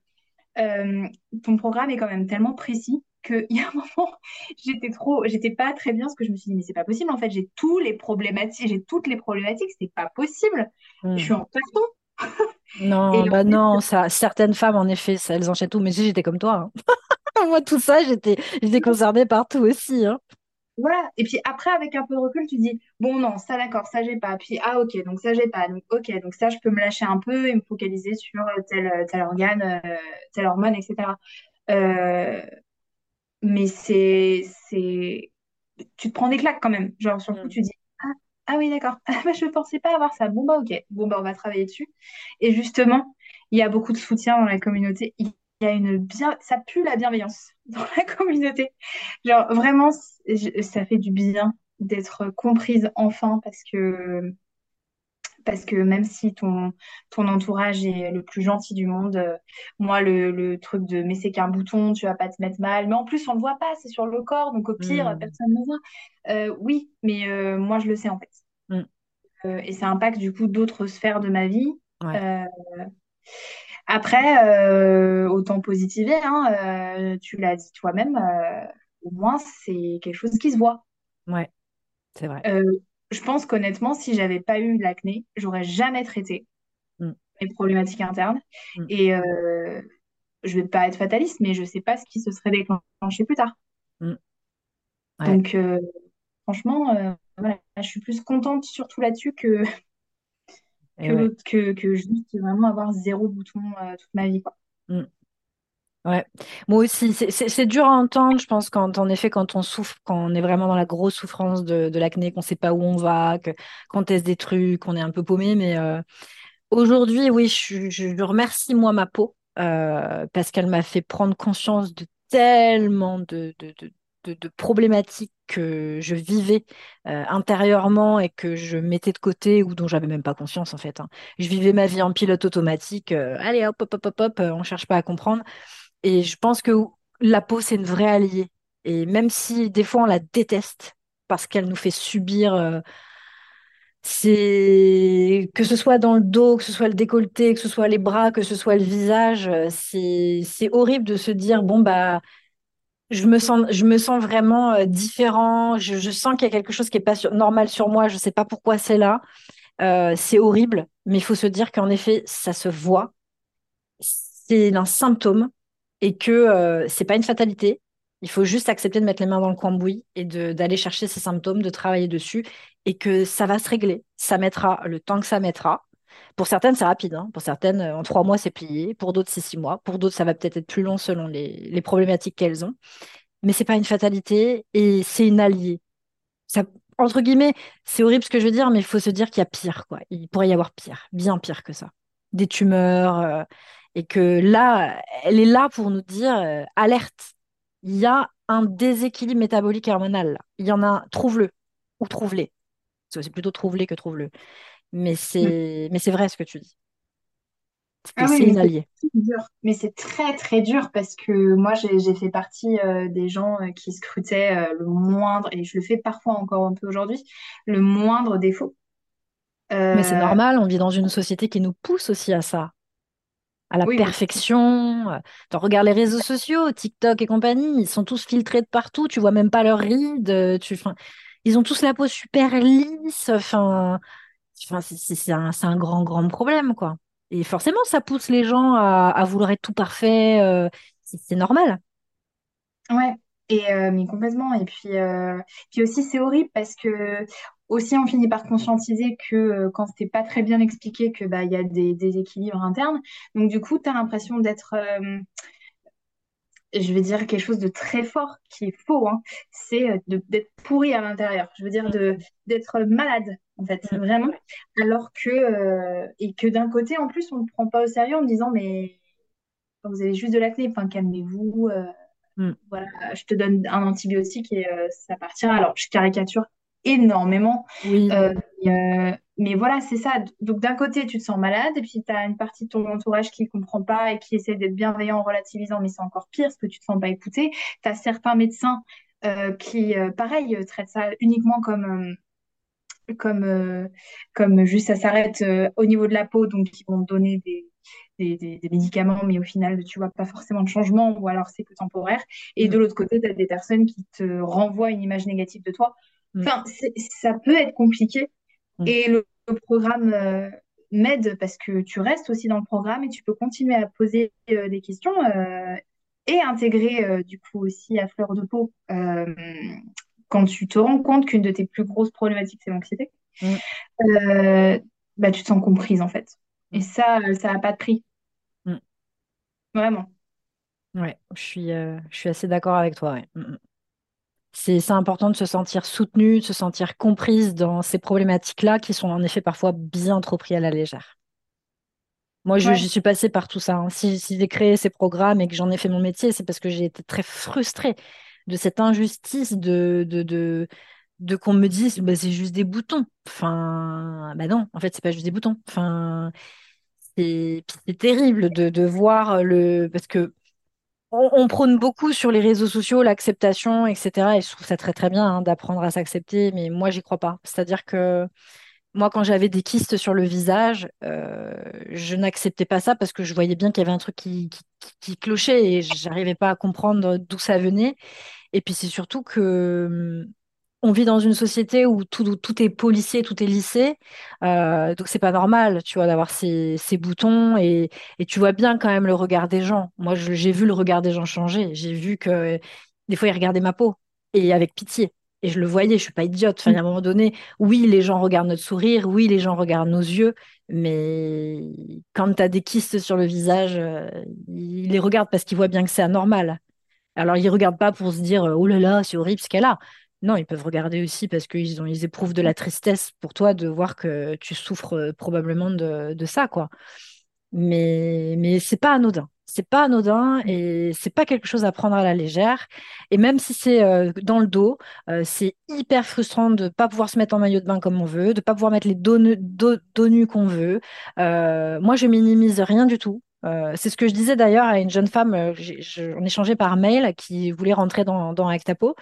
euh, ton programme est quand même tellement précis qu'il y a un moment, j'étais trop, j'étais pas très bien, parce que je me suis dit, mais c'est pas possible, en fait, j'ai tous les problématiques, j'ai toutes les problématiques, c'est pas possible. Je Mm. suis en carton. Non, bah fait, non, ça, certaines femmes, en effet, ça, elles enchaînent tout, mais si j'étais comme toi. hein. Moi, tout ça, j'étais, j'étais concernée par tout aussi. hein. Voilà. Et puis après, avec un peu de recul, tu dis, bon, non, ça d'accord, ça j'ai pas. Puis, ah, ok, donc ça j'ai pas. Donc, ok, donc ça, je peux me lâcher un peu et me focaliser sur euh, tel, euh, tel organe, euh, telle hormone, etc. Euh, mais c'est, c'est, tu te prends des claques quand même. Genre, sur le coup, Mm. tu dis, ah, ah oui, d'accord. Ah, bah, je pensais pas avoir ça. Bon, bah, ok. Bon, bah, on va travailler dessus. Et justement, il y a beaucoup de soutien dans la communauté. Il y a une bien, ça pue la bienveillance dans la communauté. Genre, vraiment, je- ça fait du bien d'être comprise enfin parce que, parce que même si ton, ton entourage est le plus gentil du monde, euh, moi, le, le truc de mais c'est qu'un bouton, tu vas pas te mettre mal. Mais en plus, on le voit pas, c'est sur le corps, donc au pire, Mm. personne ne le voit. Euh, oui, mais euh, moi, je le sais en fait. Mm. Euh, et ça impacte du coup d'autres sphères de ma vie. Ouais. Après, autant positiver, hein, tu l'as dit toi-même, au moins c'est quelque chose qui se voit. Ouais. c'est vrai. Euh, je pense qu'honnêtement, si j'avais pas eu l'acné, j'aurais jamais traité Mm, mes problématiques internes. mm, Et euh, je vais pas être fataliste, mais je sais pas ce qui se serait déclenché plus tard. mm. Ouais. Donc, euh, franchement, euh, voilà, je suis plus contente surtout là-dessus que, que, ouais. l'autre- que, que juste vraiment avoir zéro bouton euh, toute ma vie, quoi. Ouais, moi aussi, c'est dur à entendre, je pense, quand en effet, quand on souffre, quand on est vraiment dans la grosse souffrance de, l'acné, qu'on sait pas où on va, qu'on teste des trucs, qu'on est un peu paumé. Mais euh, aujourd'hui, oui, je, remercie moi ma peau euh, parce qu'elle m'a fait prendre conscience de tellement de, problématiques que je vivais euh, intérieurement et que je mettais de côté ou dont j'avais même pas conscience en fait. hein. Je vivais ma vie en pilote automatique. allez, hop, hop, hop, hop, hop, on cherche pas à comprendre. Et je pense que la peau, c'est une vraie alliée. Et même si des fois on la déteste parce qu'elle nous fait subir, euh, que ce soit dans le dos, que ce soit le décolleté, que ce soit les bras, que ce soit le visage, euh, c'est horrible de se dire bon bah je me sens je me sens vraiment euh, différent. Je, sens qu'il y a quelque chose qui est pas normal sur moi. Je sais pas pourquoi c'est là. C'est horrible, mais il faut se dire qu'en effet ça se voit c'est un symptôme et que euh, c'est pas une fatalité. Il faut juste accepter de mettre les mains dans le cambouis et d'aller chercher ces symptômes, de travailler dessus et que ça va se régler. Ça mettra le temps que ça mettra. Pour certaines, c'est rapide. hein. Pour certaines, euh, en trois mois, c'est plié. Pour d'autres, c'est six mois. Pour d'autres, ça va peut-être être plus long selon les, les problématiques qu'elles ont. Mais c'est pas une fatalité et c'est une alliée. Ça, entre guillemets, c'est horrible ce que je veux dire, mais il faut se dire qu'il y a pire, quoi. Il pourrait y avoir pire, bien pire que ça. Des tumeurs, euh, et que là, elle est là pour nous dire, euh, alerte, il y a un déséquilibre métabolique et hormonal. là. Il y en a un, trouve-le, ou trouve-les. C'est plutôt trouve-les que trouve-le. Mais Mm. c'est, mais c'est vrai ce que tu dis. C'est Ah oui, mais une c'est dur. Mais c'est très, très dur parce que moi, j'ai fait partie euh, des gens euh, qui scrutaient euh, le moindre, et je le fais parfois encore un peu aujourd'hui, le moindre défaut. Mais c'est normal, on vit dans une société qui nous pousse aussi à ça. À la oui, perfection. euh, T'en regardes les réseaux sociaux, TikTok et compagnie, ils sont tous filtrés de partout, tu vois même pas leurs rides, euh, tu, ils ont tous la peau super lisse, enfin, c'est un, un grand, grand problème, quoi. Et forcément, ça pousse les gens à, à vouloir être tout parfait, euh, c'est c'est normal. Ouais, et euh, mais complètement. Et puis, euh, puis aussi, c'est horrible parce que aussi on finit par conscientiser que euh, quand c'était pas très bien expliqué, que bah il y a des déséquilibres internes. Donc du coup, tu as l'impression d'être, euh, je vais dire quelque chose de très fort qui est faux, hein. C'est euh, d'être pourri à l'intérieur. Je veux dire de d'être malade en fait, Mm, vraiment. Alors que euh, et que d'un côté, en plus, on ne prend pas au sérieux en disant mais vous avez juste de l'acné, enfin calmez-vous. euh, mm. voilà, je te donne un antibiotique et ça partira. Alors, je caricature énormément. Oui, euh, mais, euh, mais voilà, c'est ça. Donc, d'un côté, tu te sens malade et puis tu as une partie de ton entourage qui ne comprend pas et qui essaie d'être bienveillant en relativisant, mais c'est encore pire parce que tu te sens pas écouté. Tu as certains médecins euh, qui, pareil, traitent ça uniquement comme, comme, comme juste ça s'arrête au niveau de la peau, donc ils vont donner des, des, des- des médicaments, mais au final, tu vois pas forcément de changement, ou alors c'est que temporaire. Et Mm, de l'autre côté, tu as des personnes qui te renvoient une image négative de toi. Mm, Enfin, ça peut être compliqué. mm, Et le, le programme euh, m'aide parce que tu restes aussi dans le programme et tu peux continuer à poser euh, des questions euh, et intégrer du coup aussi à fleur de peau quand tu te rends compte qu'une de tes plus grosses problématiques, c'est l'anxiété mm, bah, tu te sens comprise en fait. Et ça, ça n'a pas de prix, mm. vraiment. Ouais, je suis, je suis assez d'accord avec toi. ouais. Mm. C'est important de se sentir soutenue, de se sentir comprise dans ces problématiques-là qui sont en effet parfois bien trop pris à la légère. Moi, je, Ouais, suis passée par tout ça. hein. Si, si j'ai créé ces programmes et que j'en ai fait mon métier, c'est parce que j'ai été très frustrée de cette injustice de, de, de, de qu'on me dise bah, c'est juste des boutons. Enfin, bah non, en fait, c'est pas juste des boutons. Enfin, c'est terrible de, de voir le. Parce que on, prône beaucoup sur les réseaux sociaux l'acceptation, etc. Et je trouve ça très très bien hein, d'apprendre à s'accepter, mais moi, j'y crois pas. C'est-à-dire que moi, quand j'avais des kystes sur le visage, euh, je n'acceptais pas ça parce que je voyais bien qu'il y avait un truc qui, qui, clochait et j'arrivais pas à comprendre d'où ça venait. Et puis c'est surtout que on vit dans une société où tout, tout est policier, tout est lissé, euh, donc c'est pas normal, tu vois, d'avoir ces, ces boutons et, et tu vois bien quand même le regard des gens. Moi, j'ai vu le regard des gens changer. J'ai vu que des fois, ils regardaient ma peau et avec pitié. Et je le voyais, je suis pas idiote. Enfin, a un moment donné, oui, les gens regardent notre sourire, oui, les gens regardent nos yeux, mais quand tu as des kystes sur le visage, euh, ils les regardent parce qu'ils voient bien que c'est anormal. Alors, ils regardent pas pour se dire, oh là là, c'est horrible ce qu'elle a. Non, ils peuvent regarder aussi parce qu'ils ont, ils éprouvent de la tristesse pour toi de voir que tu souffres probablement de, de ça, quoi. Mais, mais c'est pas anodin. C'est pas anodin et c'est pas quelque chose à prendre à la légère. Et même si c'est euh, dans le dos, euh, c'est hyper frustrant de pas pouvoir se mettre en maillot de bain comme on veut, de pas pouvoir mettre les dos, nus- dos- dos nus qu'on veut. Euh, moi, je minimise rien du tout. Euh, c'est ce que je disais d'ailleurs à une jeune femme, euh, on échangeait par mail, qui voulait rentrer dans, Actapo.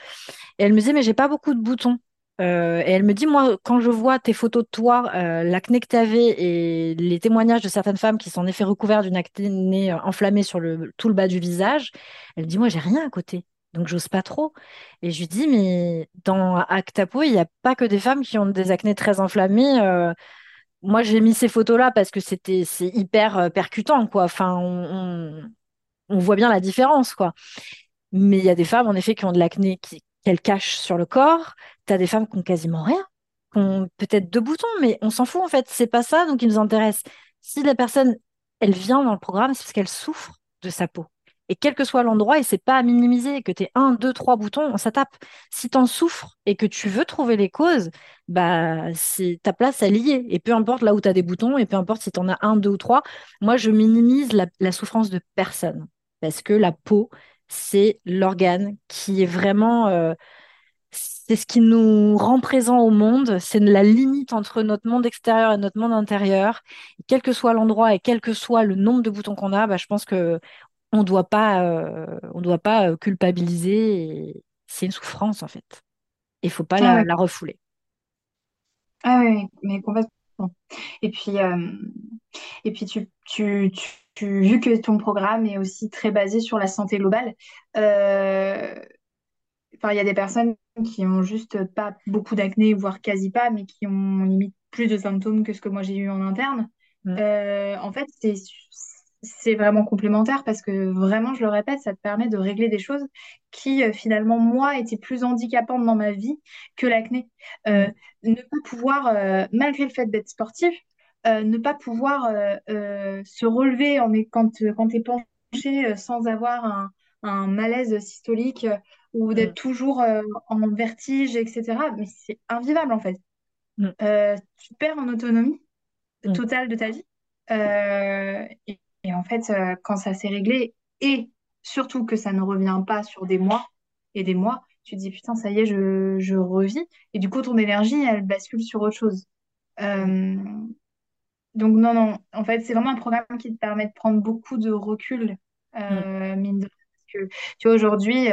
Et elle me disait, mais j'ai pas beaucoup de boutons. Euh, et elle me dit, moi, quand je vois tes photos de toi, l'acné que tu avais et les témoignages de certaines femmes qui sont en effet recouvertes d'une acné enflammée sur tout le bas du visage, elle me dit, moi, j'ai rien à côté. Donc, j'ose pas trop. Et je lui dis, mais dans Actapo, il n'y a pas que des femmes qui ont des acnés très inflammées. Moi, j'ai mis ces photos-là parce que c'était, c'est hyper euh, percutant, quoi. Enfin, on, voit bien la différence, quoi. Mais il y a des femmes, en effet, qui ont de l'acné qu'elles cachent sur le corps. Tu as des femmes qui ont quasiment rien, qui ont peut-être deux boutons, mais on s'en fout, en fait. C'est pas ça, donc, qui nous intéresse. Si la personne, elle vient dans le programme, c'est parce qu'elle souffre de sa peau. Et quel que soit l'endroit, et c'est pas à minimiser, que tu aies un, deux, trois boutons, ça tape. Si tu en souffres et que tu veux trouver les causes, bah, c'est ta place, y est. Et peu importe là où tu as des boutons, et peu importe si tu en as un, deux ou trois, moi, je minimise la, la souffrance de personne. Parce que la peau, c'est l'organe qui est vraiment, euh, c'est ce qui nous rend présents au monde, c'est la limite entre notre monde extérieur et notre monde intérieur. Et quel que soit l'endroit et quel que soit le nombre de boutons qu'on a, bah, je pense que on doit pas, euh, on doit pas euh, culpabiliser. C'est une souffrance en fait. Il faut pas Ah la, ouais, la refouler. ah ouais, mais complètement. Et puis, euh, et puis tu, tu, tu, tu- vu que ton programme est aussi très basé sur la santé globale, euh, il y a des personnes qui ont juste pas beaucoup d'acné, voire quasi pas, mais qui ont limite plus de symptômes que ce que moi j'ai eu en interne. Mm, en fait, c'est c'est vraiment complémentaire parce que vraiment, je le répète, ça te permet de régler des choses qui euh, finalement, moi, étaient plus handicapantes dans ma vie que l'acné. Euh, ne pas pouvoir, euh, malgré le fait d'être sportif, ne pas pouvoir se relever en, est- quand, quand tu es penché sans avoir un, un malaise systolique ou d'être mm, toujours euh, en vertige, etc. Mais c'est invivable en fait. mm, tu perds en autonomie mm, totale de ta vie. Euh, et, et en fait, euh, quand ça s'est réglé, et surtout que ça ne revient pas sur des mois et des mois, tu te dis putain, ça y est, je, je revis. Et du coup, ton énergie, elle bascule sur autre chose. Euh, donc, non, non, en fait, c'est vraiment un programme qui te permet de prendre beaucoup de recul, euh, mine de rien. Parce que, tu vois, aujourd'hui,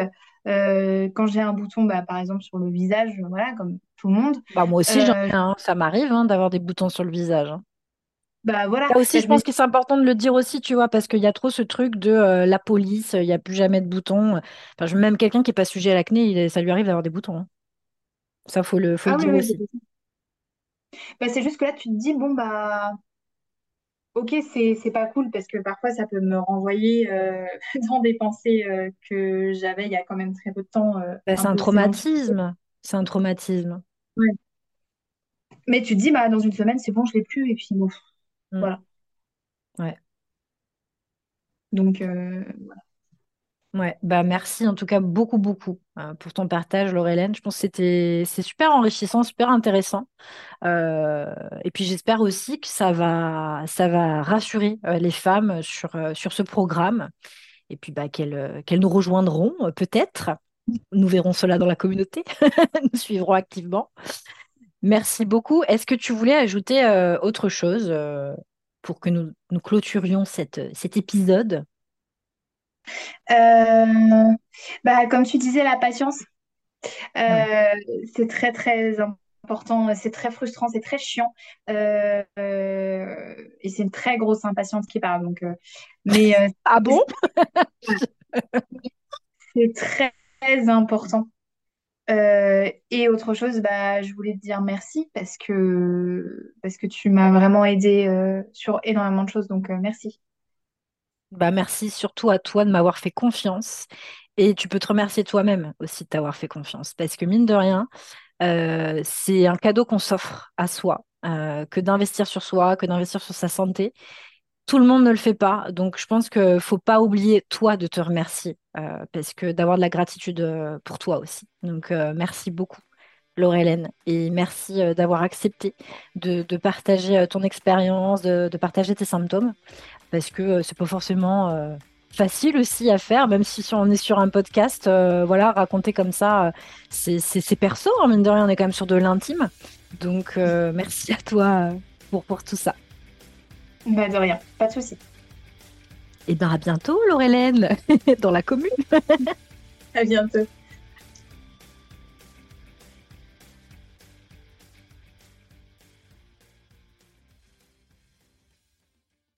euh, quand j'ai un bouton, bah, par exemple, sur le visage, voilà, comme tout le monde, Bah, moi aussi, j'en ai un. Ça m'arrive hein, d'avoir des boutons sur le visage. hein. Bah voilà, Là aussi, bah, je pense que c'est important de le dire aussi, tu vois, parce qu'il y a trop ce truc de euh, la police, il n'y a plus jamais de boutons. Enfin, je- même quelqu'un qui n'est pas sujet à l'acné, il ça lui arrive d'avoir des boutons. hein. Ça, faut le, faut le Ah oui, dire oui, aussi. Bah, c'est juste que là, tu te dis, bon, bah, ok, c'est, c'est pas cool parce que parfois, ça peut me renvoyer euh, dans des pensées euh, que j'avais il y a quand même très peu de temps, euh, Bah, un c'est un peu traumatisme. C'est un traumatisme. Ouais. Mais tu te dis, bah, dans une semaine, c'est bon, je l'ai plus. Et puis, bon, Mm. voilà. Ouais. Donc, euh, Ouais. Bah, merci en tout cas beaucoup, beaucoup euh, pour ton partage, Laurelène. Je pense que c'était, c'est super enrichissant, super intéressant. Euh, et puis j'espère aussi que ça va, ça va rassurer euh, les femmes sur, sur ce programme. Et puis bah, qu'elles, nous rejoindront peut-être. Nous verrons cela dans la communauté. Nous suivrons activement. Merci beaucoup. Est-ce que tu voulais ajouter euh, autre chose euh, pour que nous, nous clôturions cette, cet épisode? euh, bah, comme tu disais, la patience, Ouais. euh, c'est très, très important. C'est très frustrant, c'est très chiant. Euh, euh, et c'est une très grosse impatiente qui parle. Donc, euh, mais euh, Ah bon? c'est très important. Euh, et autre chose, bah, je voulais te dire merci parce que, parce que tu m'as vraiment aidé euh, sur énormément de choses, donc euh, merci. Bah, merci surtout à toi de m'avoir fait confiance. Et tu peux te remercier toi-même aussi de t'avoir fait confiance. Parce que mine de rien, c'est un cadeau qu'on s'offre à soi, que d'investir sur soi, que d'investir sur sa santé. Tout le monde ne le fait pas. Donc, je pense qu'il faut pas oublier, toi, de te remercier. euh, parce que d'avoir de la gratitude euh, pour toi aussi. Donc, euh, merci beaucoup, Laurelène. Et merci d'avoir accepté de, partager ton expérience, de, partager tes symptômes parce que c'est pas forcément facile aussi à faire, même si on est sur un podcast, voilà, raconter comme ça, c'est perso, hein, mine de rien, on est quand même sur de l'intime. Donc, merci à toi pour tout ça. Bah, de rien, pas de souci. Et bien, à bientôt, Laurelène, dans la commune. À bientôt.